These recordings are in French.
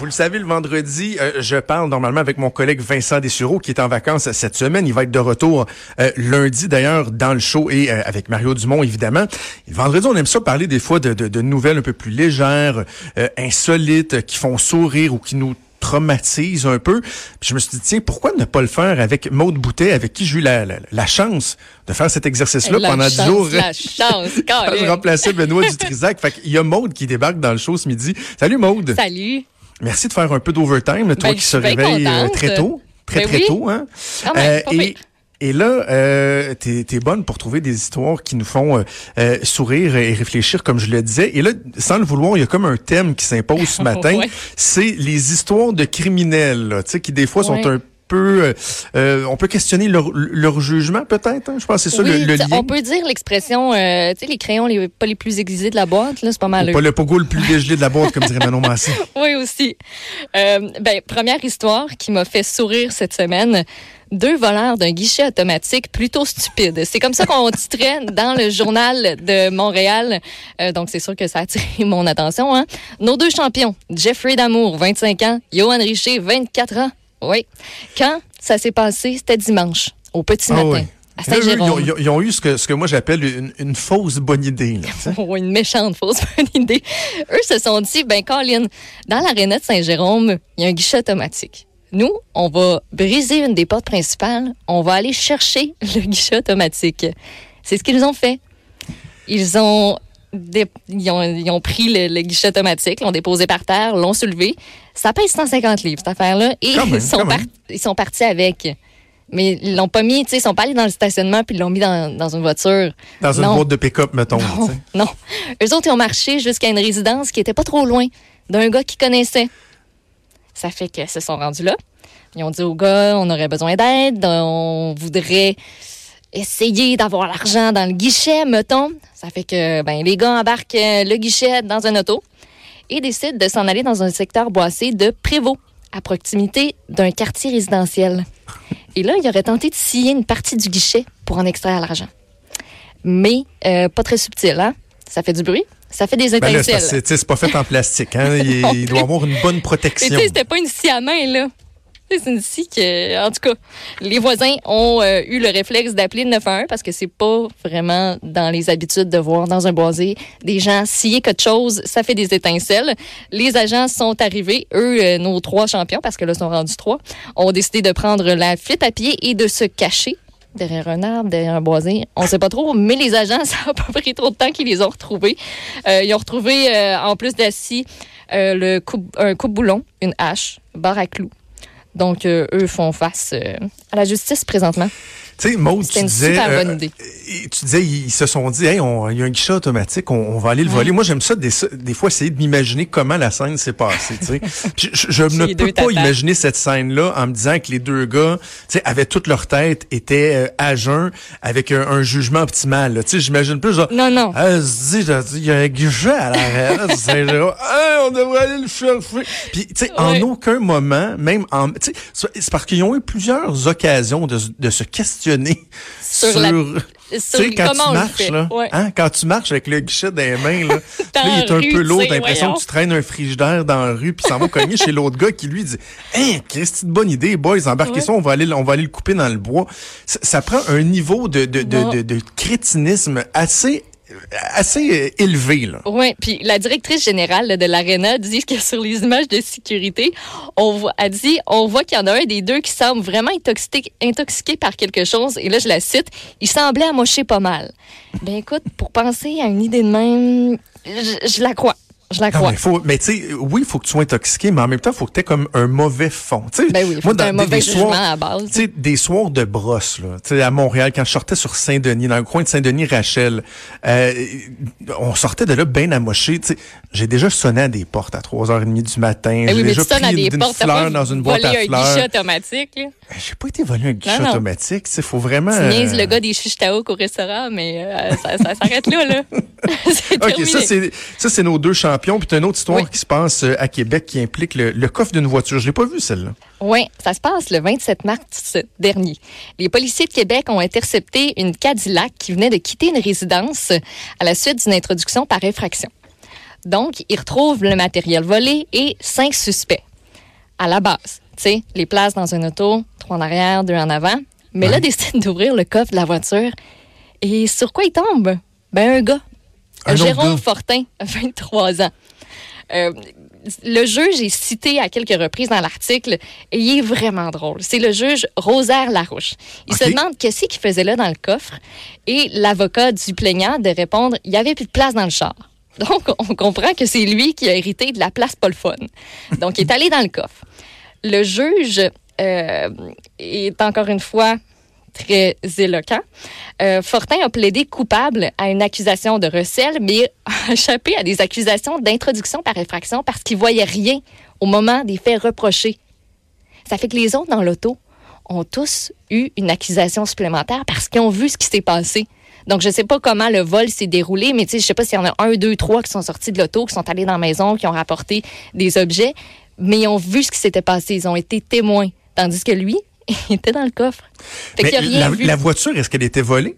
Vous le savez, le vendredi, euh, je parle normalement avec mon collègue Vincent Dessureau qui est en vacances cette semaine. Il va être de retour euh, lundi d'ailleurs dans le show et euh, avec Mario Dumont évidemment. le vendredi, on aime ça parler des fois de, de, de nouvelles un peu plus légères, insolites, qui font sourire ou qui nous traumatise un peu. Puis je me suis dit, tiens, pourquoi ne pas le faire avec Maude Boutet, avec qui j'ai eu la, la, chance de faire cet exercice-là pendant dix jours? La chance, Je remplaçais Benoît Dutrisac. Fait qu'il y a Maude qui débarque dans le show ce midi. Salut Maude. Salut. Merci de faire un peu d'overtime, toi ben, qui se réveille euh, très tôt. Très, ben très tôt, hein? euh, et, et là, euh, t'es es bonne pour trouver des histoires qui nous font euh, euh, sourire et réfléchir, comme je le disais. Et là, sans le vouloir, il y a comme un thème qui s'impose ce matin. C'est les histoires de criminels, tu sais, qui des fois sont un peu, euh, on peut questionner leur, leur jugement peut-être. Hein? Je pense que c'est ça le, le, lien. On peut dire l'expression, euh, tu sais, les crayons les, pas les plus aiguisés de la boîte, là, c'est pas mal. pas le pogo le plus dégelé de la boîte, comme dirait Manon Massé. oui aussi. Euh, ben première histoire qui m'a fait sourire cette semaine deux voleurs d'un guichet automatique plutôt stupide. C'est comme ça qu'on titrait dans le journal de Montréal. Euh, donc, c'est sûr que ça a attiré mon attention. Hein? Nos deux champions, Jeffrey Damour, 25 ans, Johan Richer, 24 ans. Oui. Quand ça s'est passé, c'était dimanche, au petit ah matin. À Saint-Jérôme. Ils, ont eu ce que, ce que moi j'appelle une, fausse bonne idée. Là, une méchante fausse bonne idée. Eux se sont dit, ben Colin, dans l'aréna de Saint-Jérôme, il y a un guichet automatique. Nous, on va briser une des portes principales, on va aller chercher le guichet automatique. C'est ce qu'ils ont fait. Ils ont ils, ont, pris le, guichet automatique, l'ont déposé par terre, l'ont soulevé. Ça pèse 150 livres, cette affaire-là. Et ils, sont ils sont partis avec. Mais ils l'ont pas mis, tu sais, ils sont pas allés dans le stationnement puis ils l'ont mis dans, dans, une voiture. Dans une boîte de pick-up, mettons. Non, non. Eux autres, ils ont marché jusqu'à une résidence qui était pas trop loin d'un gars qu'ils connaissaient. Ça fait qu'ils se sont rendus là. Ils ont dit au gars, on aurait besoin d'aide, on voudrait essayer d'avoir l'argent dans le guichet, mettons. Ça fait que ben, les gars embarquent euh, le guichet dans un auto et décident de s'en aller dans un secteur boissé de Prévost, à proximité d'un quartier résidentiel. Et là, il aurait tenté de scier une partie du guichet pour en extraire l'argent. Mais euh, pas très subtil, hein? Ça fait du bruit. Ça fait des ben étincelles. c'est pas fait en plastique. Hein? il, doit avoir une bonne protection. Tu sais, c'était pas une scie à main, là. C'est ici que, en tout cas, les voisins ont euh, eu le réflexe d'appeler le 911 parce que c'est pas vraiment dans les habitudes de voir dans un boisé des gens scier quelque chose, ça fait des étincelles. Les agents sont arrivés, eux, euh, nos trois champions, parce que là, sont rendus trois, ont décidé de prendre la fuite à pied et de se cacher derrière un arbre, derrière un boisé. On sait pas trop, mais les agents, ça n'a pas pris trop de temps qu'ils les ont retrouvés. Euh, ils ont retrouvé, en plus d'assis, le un coupe-boulon, une hache, barre à clous, donc, euh, eux font face euh, à la justice présentement. Tu sais, Maud, tu disais, euh, tu disais, ils se sont dit, hey, il y a un guichet automatique, on, va aller le voler. Moi, j'aime ça des, des, fois essayer de m'imaginer comment la scène s'est passée. je, je ne peux pas imaginer cette scène-là en me disant que les deux gars, tu sais, avaient toute leur tête, étaient euh, à jeun, avec un, jugement optimal. Tu sais, j'imagine plus genre, non, non. Ah, il y a un guichet à l'arrière. on devrait aller le chercher. Puis, tu sais, en aucun moment, même en, tu sais, c'est parce qu'ils ont eu plusieurs occasions de, de se questionner sur, la, quand tu marches, là, hein, quand tu marches avec le guichet dans les mains, là, il est un peu lourd, t'as l'impression que tu traînes un frigidaire dans la rue, puis ça va cogner chez l'autre gars qui lui dit Hein, qu'est-ce bonne idée, boys, embarquez ça, on va aller on va aller le couper dans le bois. Ça, prend un niveau de, de, de, de crétinisme assez assez euh, élevé. Là. Oui, puis la directrice générale de l'Arena dit que sur les images de sécurité, on voit, dit, on voit qu'il y en a un des deux qui semble vraiment intoxiqué, intoxiqué par quelque chose. Et là, je la cite, il semblait amocher pas mal. Ben écoute, pour penser à une idée de même, je la crois. Je la crois. mais, faut, mais tu sais, oui, il faut que tu sois intoxiqué, mais en même temps, il faut que tu aies comme un mauvais fond. ben oui, moi, dans un mauvais des, soirs, à base. sais, des soirs de brosse, là, sais, à Montréal, quand je sortais sur Saint-Denis, dans le coin de Saint-Denis-Rachel, euh, on sortait de là bien amoché. J'ai déjà sonné à des portes à 3h30 du matin. Ben J'ai déjà pris une, portes, fleur dans une boîte à fleurs. un guichet automatique. Ben, j'ai pas été volé un guichet automatique. Il faut vraiment... Tu niaises le euh, gars des chichetaouk au restaurant, mais euh, ça, ça s'arrête là. là. OK, ça, c'est nos deux champions. Puis, une autre histoire qui se passe euh, à Québec qui implique le, coffre d'une voiture. Je l'ai pas vu, celle-là. Oui, ça se passe le 27 mars dernier. Les policiers de Québec ont intercepté une Cadillac qui venait de quitter une résidence à la suite d'une introduction par infraction. Donc, ils retrouvent le matériel volé et cinq suspects. à la base. Tu sais, les places dans un auto, trois en arrière, deux en avant. Mais là, décide d'ouvrir le coffre de la voiture. Et sur quoi il tombe? Ben, un gars. Un Jérôme. Fortin, 23 ans. Euh, le juge est cité à quelques reprises dans l'article et il est vraiment drôle. C'est le juge Rosaire Larouche. Il se demande qu'est-ce qu'il faisait là dans le coffre et l'avocat du plaignant de répondre il n'y avait plus de place dans le char. Donc, on comprend que c'est lui qui a hérité de la place pas le fun. Donc, il est allé dans le coffre. Le juge euh, est encore une fois très éloquent. Euh, Fortin a plaidé coupable à une accusation de recel, mais a échappé à des accusations d'introduction par effraction parce qu'il voyait rien au moment des faits reprochés. Ça fait que les autres dans l'auto ont tous eu une accusation supplémentaire parce qu'ils ont vu ce qui s'est passé. Donc, je ne sais pas comment le vol s'est déroulé, mais je sais pas s'il y en a un, deux, trois qui sont sortis de l'auto, qui sont allés dans la maison, qui ont rapporté des objets, mais ils ont vu ce qui s'était passé. Ils ont été témoins. Tandis que lui, était dans le coffre. Fait Mais qu'il a rien la, vu. la voiture, est-ce qu'elle était volée?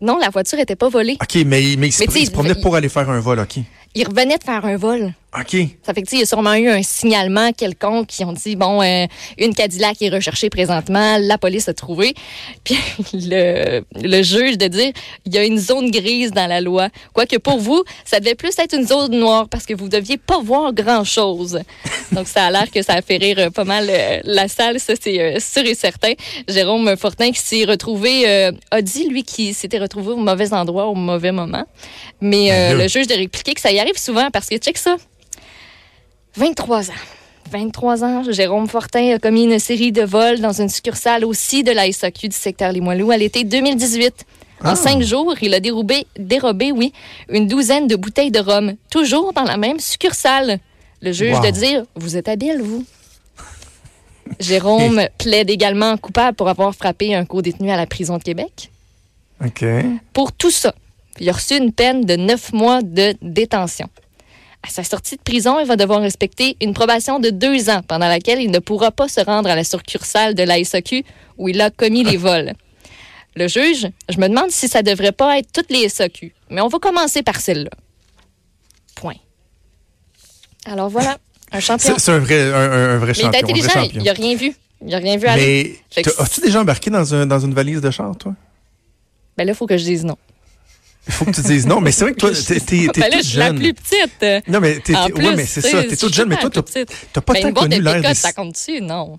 Non, la voiture était pas volée. OK, mais, mais il, se, Mais il se promenait pour aller faire un vol, OK. Il revenait de faire un vol. OK. Ça fait que, il y a sûrement eu un signalement quelconque qui ont dit, bon, euh, une Cadillac est recherchée présentement, la police a trouvé. Puis le, le juge de dire, il y a une zone grise dans la loi. Quoique pour vous, ça devait plus être une zone noire parce que vous deviez pas voir grand-chose. Donc, ça a l'air que ça a fait rire euh, pas mal euh, la salle, ça c'est euh, sûr et certain. Jérôme Fortin qui s'est retrouvé, a dit, lui, qu'il s'était retrouvé au mauvais endroit au mauvais moment. Mais le juge de répliquer que ça y arrive souvent parce que, check ça, 23 ans. 23 ans, Jérôme Fortin a commis une série de vols dans une succursale aussi de la SAQ du secteur Limoilou à l'été 2018. En Ah. cinq jours, il a dérobé, dérobé, oui, une douzaine de bouteilles de rhum, toujours dans la même succursale. Le juge Wow. de dire, vous êtes habile, vous. Jérôme plaide également coupable pour avoir frappé un co-détenu à la prison de Québec. OK. Pour tout ça, il a reçu une peine de neuf mois de détention. À sa sortie de prison, il va devoir respecter une probation de deux ans pendant laquelle il ne pourra pas se rendre à la succursale de la SAQ où il a commis les vols. Le juge, je me demande si ça devrait pas être toutes les SAQ, mais on va commencer par celle-là. Point. Alors voilà, un champion. C'est un vrai, un, un- vrai Mais il champion. intelligent, n'a rien vu. Il n'a rien vu aller. Mais as-tu déjà embarqué dans, un- dans une valise de char, toi? Ben là, il faut que je dise non. Il faut que tu dises non, mais c'est vrai que toi, t'es, t'es, t'es Ben toute je suis la jeune. plus petite. Non, mais t'es, plus, ouais, mais c'est ça, t'es toute jeune, mais toi, t'as, t'as pas Ben, tant connu l'ère des... ça compte-tu? Non.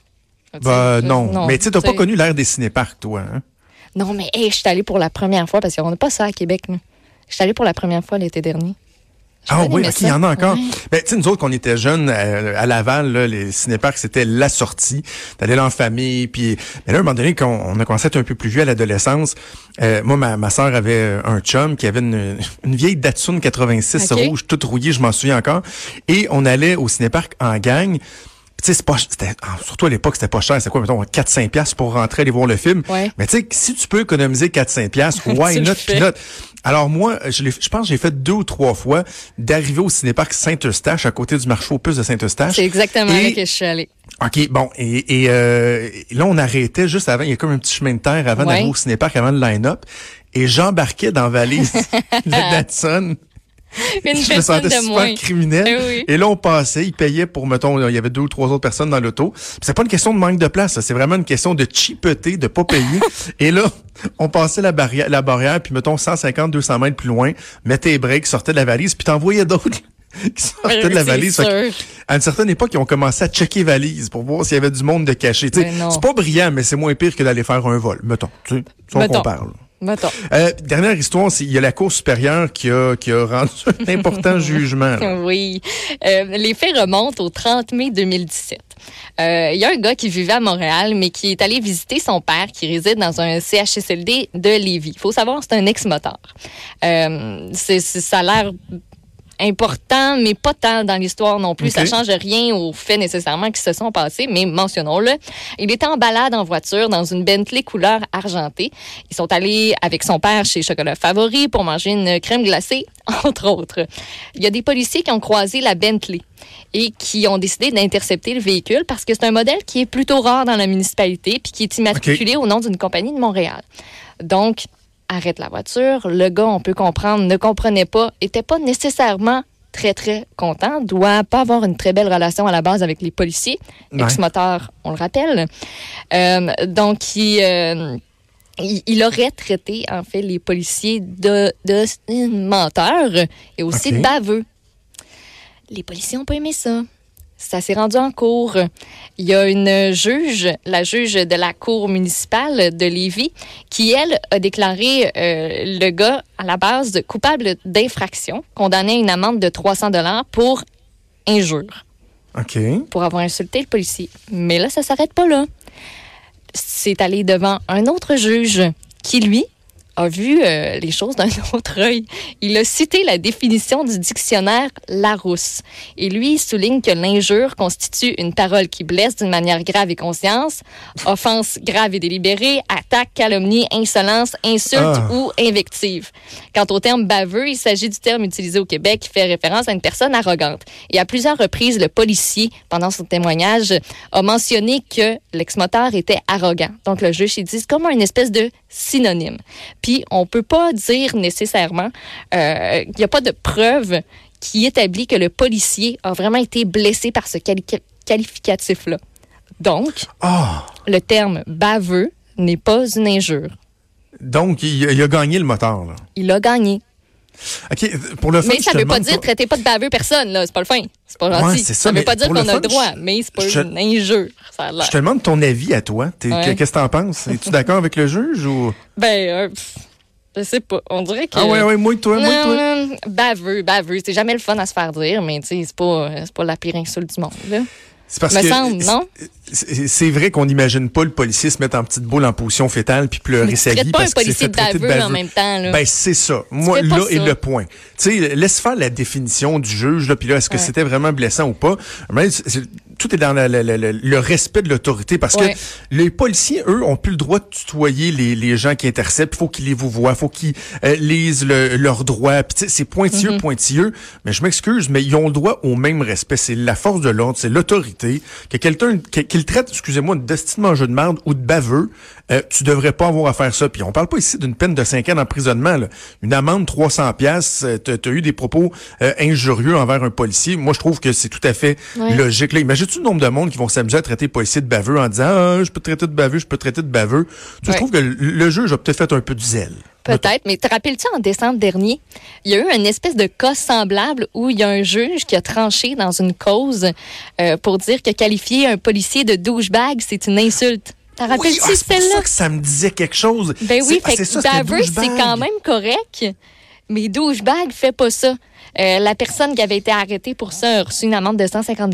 Ben, non. Mais tu sais, t'as pas connu l'ère des cinéparcs, toi, hein? Non, mais hey, je suis allée pour la première fois parce qu'on n'a pas ça à Québec. nous. Je suis allée pour la première fois l'été dernier. Ah oui, aimé ok, il y en a encore. Ouais. Ben, tu sais, nous autres, quand on était jeunes, euh, à Laval, là, les cinéparcs, c'était la sortie. T'allais là en famille, puis... Mais là, à un moment donné, quand on a commencé à être un peu plus vieux à l'adolescence, euh, moi, ma, ma soeur avait un chum qui avait une, une vieille Datsun 86 Ok. rouge, toute rouillée, je m'en souviens encore. Et on allait au cinéparc en gang. Tu sais, surtout à l'époque, c'était pas cher. C'est quoi, mettons, 4-5 piastres pour rentrer aller voir le film? Ouais. Mais tu sais, si tu peux économiser 4-5 piastres, why not peanut? Alors moi, je, l'ai- je pense que j'ai fait deux ou trois fois d'arriver au cinéparc Saint-Eustache, à côté du marché aux puces de Saint-Eustache. C'est exactement Et- là que je suis allée. OK, bon, et, et, euh, là, on arrêtait juste avant, il y a comme un petit chemin de terre avant Ouais. d'arriver au cinéparc, avant le line-up, et j'embarquais dans la valise de Datsun. Une je me sentais super moins. criminel. Eh oui. Et là, on passait, il payait pour, mettons, il y avait deux ou trois autres personnes dans l'auto. C'est pas une question de manque de place, c'est vraiment une question de cheapeté, de pas payer. et là, on passait la barrière, la barrière, puis mettons 150, 200 mètres plus loin, mettait les breaks, sortait de la valise, puis t'envoyais d'autres qui sortaient de la valise. À une certaine époque, ils ont commencé à checker valise pour voir s'il y avait du monde de caché. Non. C'est pas brillant, mais c'est moins pire que d'aller faire un vol. Mettons, tu sais, on compare. là. Mettons. Euh, dernière histoire, il y a la Cour supérieure qui a, qui a rendu un important jugement. là. Oui. Euh, les faits remontent au 30 mai 2017. Euh, Il y a un gars qui vivait à Montréal, mais qui est allé visiter son père qui réside dans un CHSLD de Lévis. Il faut savoir, c'est un ex-moteur. Ça a l'air important, mais pas tant dans l'histoire non plus. Ok. Ça change rien aux faits nécessairement qui se sont passés, mais mentionnons-le. Il était en balade en voiture dans une Bentley couleur argentée. Ils sont allés avec son père chez Chocolat Favori pour manger une crème glacée, entre autres. Il y a des policiers qui ont croisé la Bentley et qui ont décidé d'intercepter le véhicule parce que c'est un modèle qui est plutôt rare dans la municipalité puis qui est immatriculé au nom d'une compagnie de Montréal. Donc, arrête la voiture. Le gars, on peut comprendre, ne comprenait pas, était pas nécessairement très, très content, doit pas avoir une très belle relation à la base avec les policiers. Ouais. Ex-moteur, on le rappelle. Euh, donc, il, euh, il, il aurait traité, en fait, les policiers de, de menteurs et aussi OK. de baveux. Les policiers n'ont pas aimé ça. Ça s'est rendu en cours. Il y a une juge, la juge de la cour municipale de Lévis, qui, elle, a déclaré euh, le gars à la base de coupable d'infraction, condamné à une amende de 300 dollars pour injure, OK. pour avoir insulté le policier. Mais là, ça s'arrête pas là. C'est allé devant un autre juge qui, lui, a vu euh, les choses d'un autre œil. Il a cité la définition du dictionnaire Larousse. Et lui, il souligne que l'injure constitue une parole qui blesse d'une manière grave et conscience, offense grave et délibérée, attaque, calomnie, insolence, insulte Ah. ou invective. Quant au terme baveux, il s'agit du terme utilisé au Québec qui fait référence à une personne arrogante. Et à plusieurs reprises, le policier, pendant son témoignage, a mentionné que l'ex-moteur était arrogant. Donc, le juge, il dit, c'est comme une espèce de synonyme. Puis, on peut pas dire nécessairement euh, qu'il n'y a pas de preuve qui établit que le policier a vraiment été blessé par ce quali- qualificatif-là. Donc, Ah! le terme baveux n'est pas une injure. Donc, il, il a gagné le moteur, là. Il a gagné. OK, pour le fun, Mais ça te veut pas dire traitez pas de baveux personne, là. C'est pas le fin. C'est pas gentil. Ouais, c'est ça, veut pas dire qu'on a le droit, je- mais c'est pas je- une injure. Ça. Je te demande ton avis à toi. Ouais. Qu'est-ce que t'en penses? Es-tu d'accord avec le juge ou? Ben, euh, je sais pas. On dirait que. Ah ouais, ouais, moi toi, moi Non, toi. non, baveux, baveux. C'est jamais le fun à se faire dire, mais tu sais, c'est pas, c'est pas la pire insulte du monde, là. C'est parce Me que semble, non? c'est vrai qu'on n'imagine pas le policier se mettre en petite boule en position fétale puis pleurer sa vie pas parce un qu'il s'est policier fait de traiter de baveux en même temps, là. Ben c'est ça. Moi là est le point. Tu sais, laisse faire la définition du juge là puis là est-ce que Ouais. c'était vraiment blessant ou pas? Mais tout est dans la- la- la- le respect de l'autorité parce Ouais. que les policiers eux ont plus le droit de tutoyer les, les gens qui interceptent, il faut qu'ils les vous voient, faut qu'ils euh, lisent le- leurs droits. C'est pointilleux Mm-hmm. pointilleux, mais je m'excuse mais ils ont le droit au même respect, c'est la force de l'ordre, c'est l'autorité que quelqu'un que- qu'il traite, excusez-moi, de destin mangeux de merde ou de baveux, euh, tu devrais pas avoir à faire ça. Puis on parle pas ici d'une peine de 5 ans d'emprisonnement. Une amende 300 pièces, t'as t'as eu des propos euh, injurieux envers un policier. Moi, je trouve que c'est tout à fait Ouais. logique. Là, imagine-tu le nombre de monde qui vont s'amuser à traiter les policiers de baveux en disant ah, je peux te traiter de baveux, je peux te traiter de baveux? Tu Ouais. Je trouve que le, le juge a peut-être fait un peu de zèle. Peut-être, mais te rappelles-tu en décembre dernier, il y a eu une espèce de cas semblable où il y a un juge qui a tranché dans une cause euh, pour dire que qualifier un policier de douchebag, c'est une insulte. T'en Oui, rappelles-tu ah, c'est pour ça que ça me disait quelque chose. Ben oui, ah, fait c'était baveux, c'est quand même correct, mais douchebag fait pas ça. Euh, la personne qui avait été arrêtée pour ça a reçu une amende de 150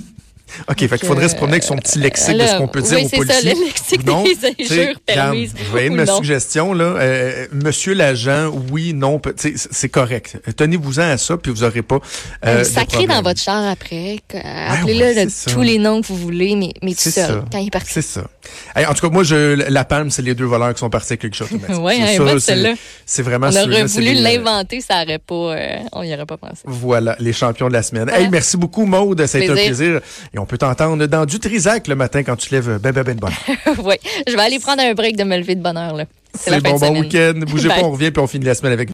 OK, fait qu'il faudrait se promener avec son petit lexique de là, ce qu'on peut dire oui, aux c'est ça, policiers. le lexique non. des injures permises Vous voyez ma non. suggestion, là. euh, monsieur l'agent, oui, non, c'est correct. Tenez-vous-en à ça, puis vous aurez pas euh, de Sacré problème. dans votre char après. Appelez-le ouais, de tous les noms que vous voulez, mais, mais tout seul, ça. quand il est parti. C'est ça. Hey, en tout cas, moi, je, la palme, c'est les deux voleurs qui sont partis avec quelque chose. Bonne, c'est- celle-là. C'est vraiment On aurait voulu l'inventer, ça aurait pas, euh, on y aurait pas pensé. Voilà, les champions de la semaine. Hey, merci beaucoup, Maude. Ça a été un Plaisir. plaisir. Et on peut t'entendre dans du Trisac le matin quand tu lèves ben, ben, ben de bonne. ouais, je vais aller prendre un break de me lever de bonne heure. C'est bon, bon week-end. Bougez pas, on revient puis on finit la semaine avec